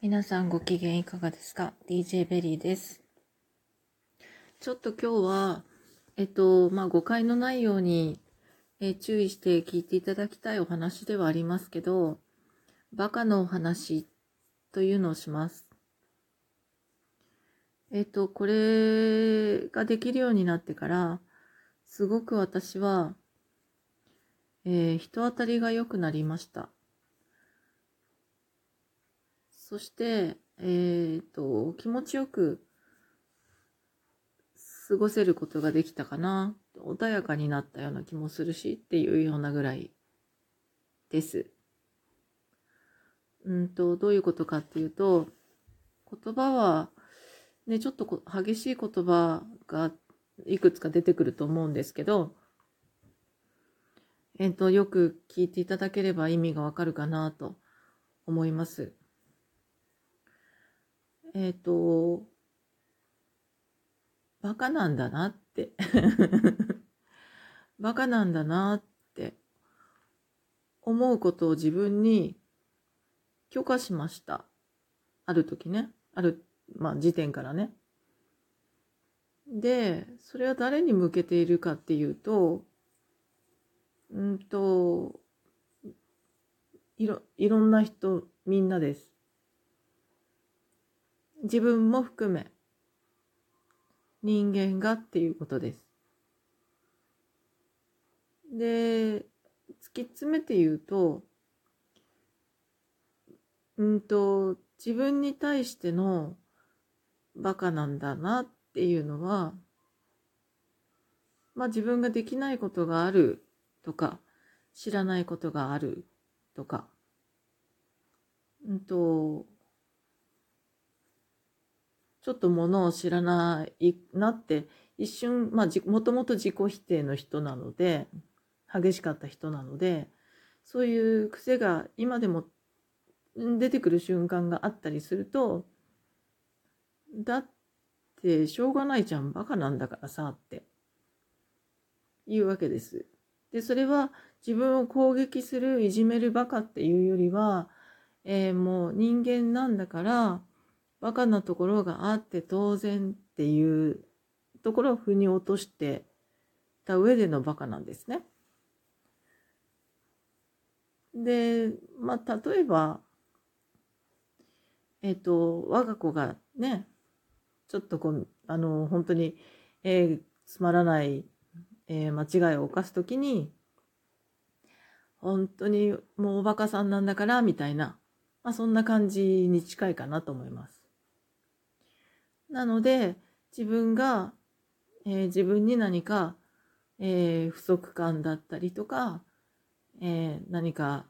皆さんご機嫌いかがですか ?DJ ベリーです。ちょっと今日は、えっと、まあ、誤解のないように、え注意して聞いていただきたいお話ではありますけど、バカのお話というのをします。えっと、これができるようになってから、すごく私は、えー人当たりが良くなりました。そして、えっ、と、気持ちよく過ごせることができたかな。穏やかになったような気もするしっていうようなぐらいです。うんと、どういうことかっていうと、言葉は、ね、ちょっと激しい言葉がいくつか出てくると思うんですけど、えっ、と、よく聞いていただければ意味がわかるかなと思います。えっ、と、バカなんだなって。バカなんだなって思うことを自分に許可しました。ある時ね。ある、まあ時点からね。で、それは誰に向けているかっていうと、うんと、いろ、いろんな人、みんなです。自分も含め、人間がっていうことです。で、突き詰めて言うと、うんと、自分に対してのバカなんだなっていうのは、まあ自分ができないことがあるとか、知らないことがあるとか、うんと、ちょっとものを知らないなって、一瞬、まあ、もともと自己否定の人なので、激しかった人なので、そういう癖が今でも出てくる瞬間があったりすると、だってしょうがないじゃん、バカなんだからさ、っていうわけです。で、それは自分を攻撃する、いじめるバカっていうよりは、えーもう人間なんだから、バカなところがあって当然っていうところを腑に落としてた上でのバカなんですね。で、まあ、例えば、えっ、と、我が子がね、ちょっとこう、あの、本当に、えーつまらない、えー間違いを犯すときに、本当にもうおバカさんなんだから、みたいな、まあ、そんな感じに近いかなと思います。なので、自分が、えー自分に何か、えー不足感だったりとか、えー何か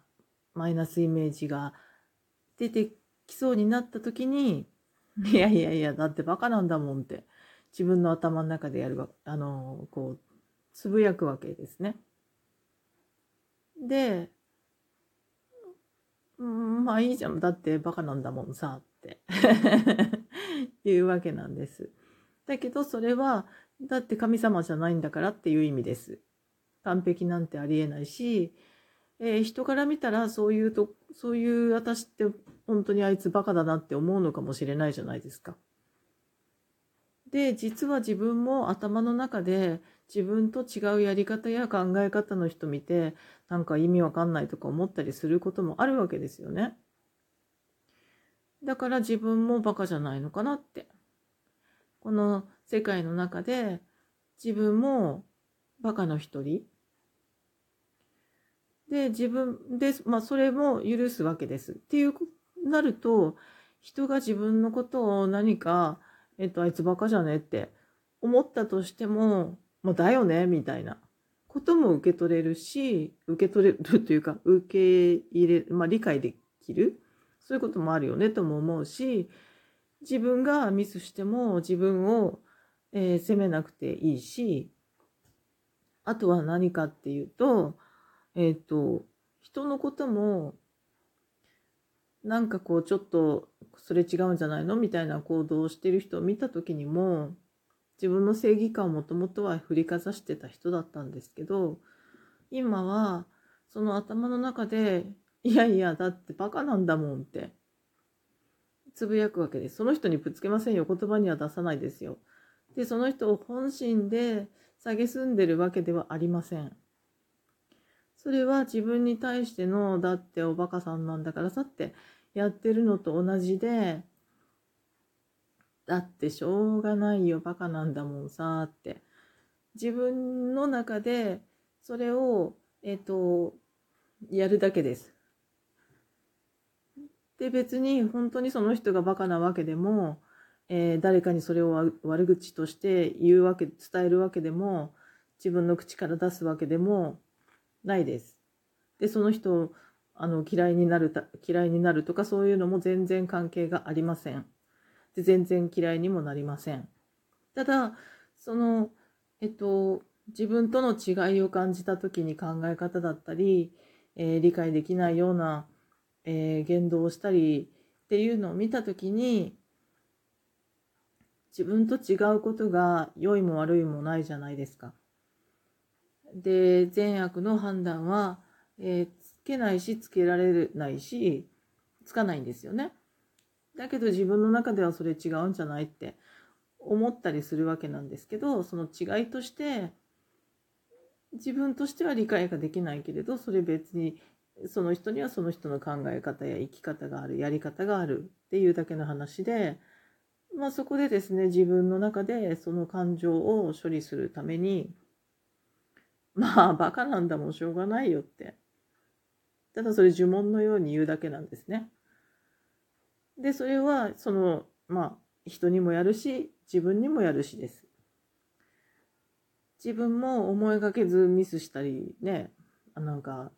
マイナスイメージが出てきそうになった時に、いやいやいや、だってバカなんだもんって、自分の頭の中でやるわ、あのーこう、つぶやくわけですね。で、うんまあいいじゃん。だってバカなんだもんさ、いうわけなんです。だけどそれは、だって神様じゃないんだからっていう意味です。完璧なんてありえないし、えー人から見たらそういうと、そういう私って本当にあいつバカだなって思うのかもしれないじゃないですか。で、実は自分も頭の中で自分と違うやり方や考え方の人見て、なんか意味わかんないとか思ったりすることもあるわけですよね。だから自分もバカじゃないのかなって。この世界の中で自分もバカの一人。で、自分で、まあそれも許すわけです。っていうなると、人が自分のことを何か、えっと、あいつバカじゃねって思ったとしても、もうだよね、みたいなことも受け取れるし、受け取れるというか、受け入れ、まあ理解できる。そういうこともあるよね、とも思うし、自分がミスしても自分を、えー責めなくていいし、あとは何かっていうと、えっ、と、人のことも、なんかこうちょっとそれ違うんじゃないの？みたいな行動をしてる人を見た時にも自分の正義感をもともとは振りかざしてた人だったんですけど今はその頭の中でいやいやだってバカなんだもんってつぶやくわけです。その人にぶつけませんよ。言葉には出さないですよ。で、その人を本心で蔑んでるわけではありません。それは自分に対しての、だっておバカさんなんだからさってやってるのと同じで、だってしょうがないよ、バカなんだもんさ、って。自分の中でそれを、えっ、と、やるだけです。で、別に本当にその人がバカなわけでも、えー、誰かにそれを悪口として言うわけ、伝えるわけでも、自分の口から出すわけでもないです。で、その人をあの嫌いになるた、嫌いになるとかそういうのも全然関係がありません。で、全然嫌いにもなりません。ただ、その、えっと、自分との違いを感じた時に考え方だったり、えー、理解できないようなえー、言動をしたりっていうのを見た時に自分と違うことが良いも悪いもないじゃないですか。で善悪の判断は、えー、つけないしつけられないしつかないんですよね。だけど自分の中ではそれ違うんじゃないって思ったりするわけなんですけどその違いとして自分としては理解ができないけれどそれ別にその人にはその人の考え方や生き方があるやり方があるっていうだけの話で、まあ、そこでですね自分の中でその感情を処理するためにまあバカなんだもんしょうがないよってただそれ呪文のように言うだけなんですね。でそれはそのまあ人にもやるし自分にもやるしです。自分も思いがけずミスしたりねなんか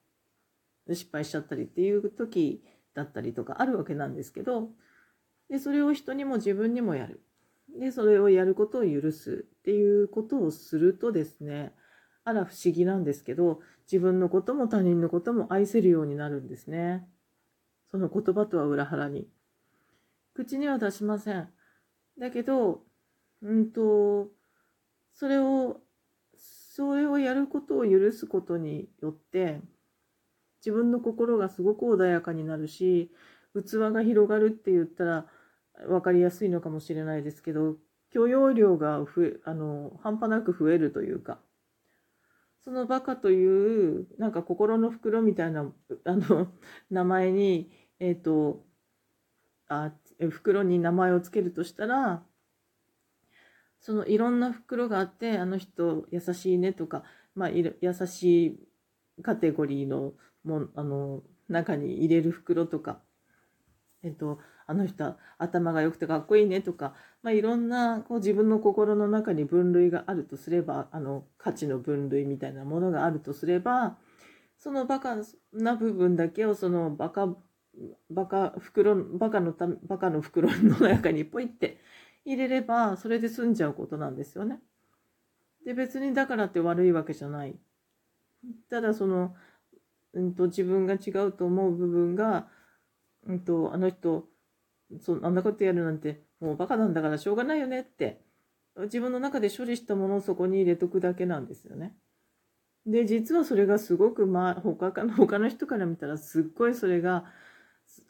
失敗しちゃったりっていう時だったりとかあるわけなんですけどでそれを人にも自分にもやる。でそれをやることを許すっていうことをするとですねあら不思議なんですけど自分のことも他人のことも愛せるようになるんですね。その言葉とは裏腹に。口には出しません。だけどうんとそれをそれをやることを許すことによって自分の心がすごく穏やかになるし器が広がるって言ったら分かりやすいのかもしれないですけど許容量が増えあの半端なく増えるというかそのバカというなんか心の袋みたいなあの名前にえっ、ー、とあ袋に名前を付けるとしたらそのいろんな袋があってあの人優しいねとか、まあ、優しいカテゴリーのもあの中に入れる袋とか、えっと、あの人頭が良くてかっこいいねとか、まあ、いろんなこう自分の心の中に分類があるとすればあの価値の分類みたいなものがあるとすればそのバカな部分だけをそのバカバカ袋バカのたバカの袋の中にポイって入れればそれで済んじゃうことなんですよね。で別にだからって悪いわけじゃない。ただそのうんと、自分が違うと思う部分が、うんと、あの人そあんなことやるなんてもうバカなんだからしょうがないよねって自分の中で処理したものをそこに入れとくだけなんですよね。で実はそれがすごく、まあ、他かの他の人から見たらすっごいそれが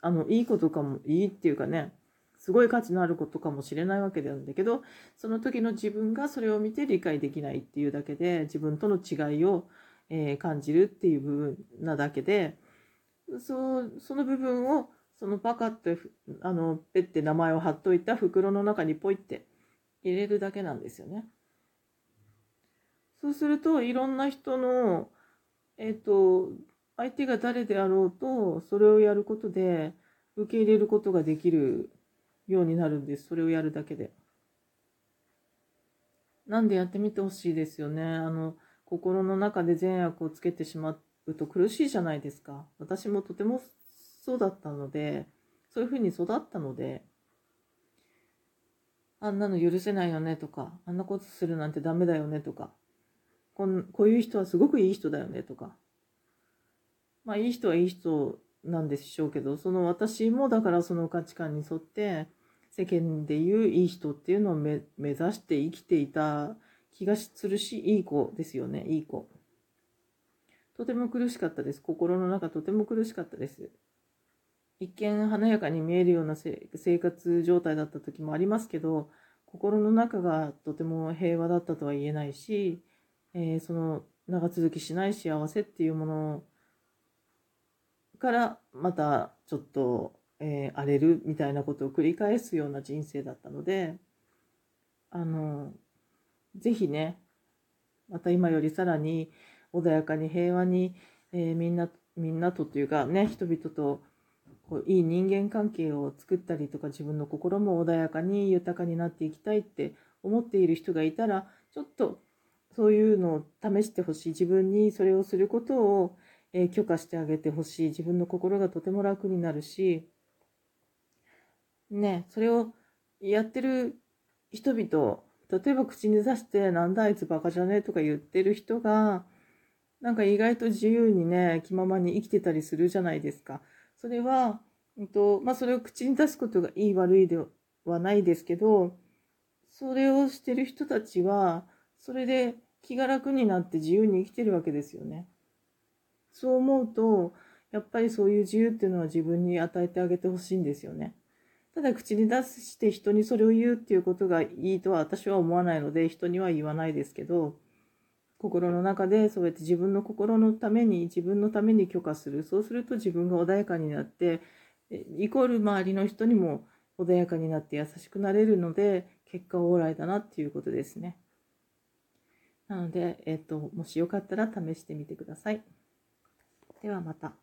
あのいいことかもいいっていうかねすごい価値のあることかもしれないわけなんだけどその時の自分がそれを見て理解できないっていうだけで自分との違いをえー、感じるっていう部分なだけでそその部分をそのパカってあのペッて名前を貼っといた袋の中にポイって入れるだけなんですよね。そうするといろんな人のえっ、ー、と相手が誰であろうとそれをやることで受け入れることができるようになるんですそれをやるだけで。なんでやってみてほしいですよね。あの心の中で善悪をつけてしまうと苦しいじゃないですか。私もとてもそうだったので、そういうふうに育ったので、あんなの許せないよねとか、あんなことするなんてダメだよねとか、こんこういう人はすごくいい人だよねとか、まあいい人はいい人なんでしょうけど、その私もだからその価値観に沿って、世間でいういい人っていうのを目指して生きていた気がするし、いい子ですよね、いい子。とても苦しかったです。心の中とても苦しかったです。一見華やかに見えるような生活状態だった時もありますけど心の中がとても平和だったとは言えないし、えー、その長続きしない幸せっていうものからまたちょっと、えー、荒れるみたいなことを繰り返すような人生だったのであのぜひねまた今よりさらに穏やかに平和に、えー、みんなみんなとというかね人々とこういい人間関係を作ったりとか自分の心も穏やかに豊かになっていきたいって思っている人がいたらちょっとそういうのを試してほしい。自分にそれをすることを、え許可してあげてほしい。自分の心がとても楽になるしねそれをやってる人々例えば口に出してなんだあいつバカじゃね？えとか言ってる人がなんか意外と自由にね気ままに生きてたりするじゃないですか。それは、えっとまあ、それを口に出すことがいい悪いではないですけどそれをしてる人たちはそれで気が楽になって自由に生きてるわけですよね。そう思うとやっぱりそういう自由っていうのは自分に与えてあげてほしいんですよね。ただ口に出して人にそれを言うっていうことがいいとは私は思わないので人には言わないですけど心の中でそうやって自分の心のために自分のために許可する。そうすると自分が穏やかになってイコール周りの人にも穏やかになって優しくなれるので結果オーライだなっていうことですね。なので、えっ、と、もしよかったら試してみてください。ではまた。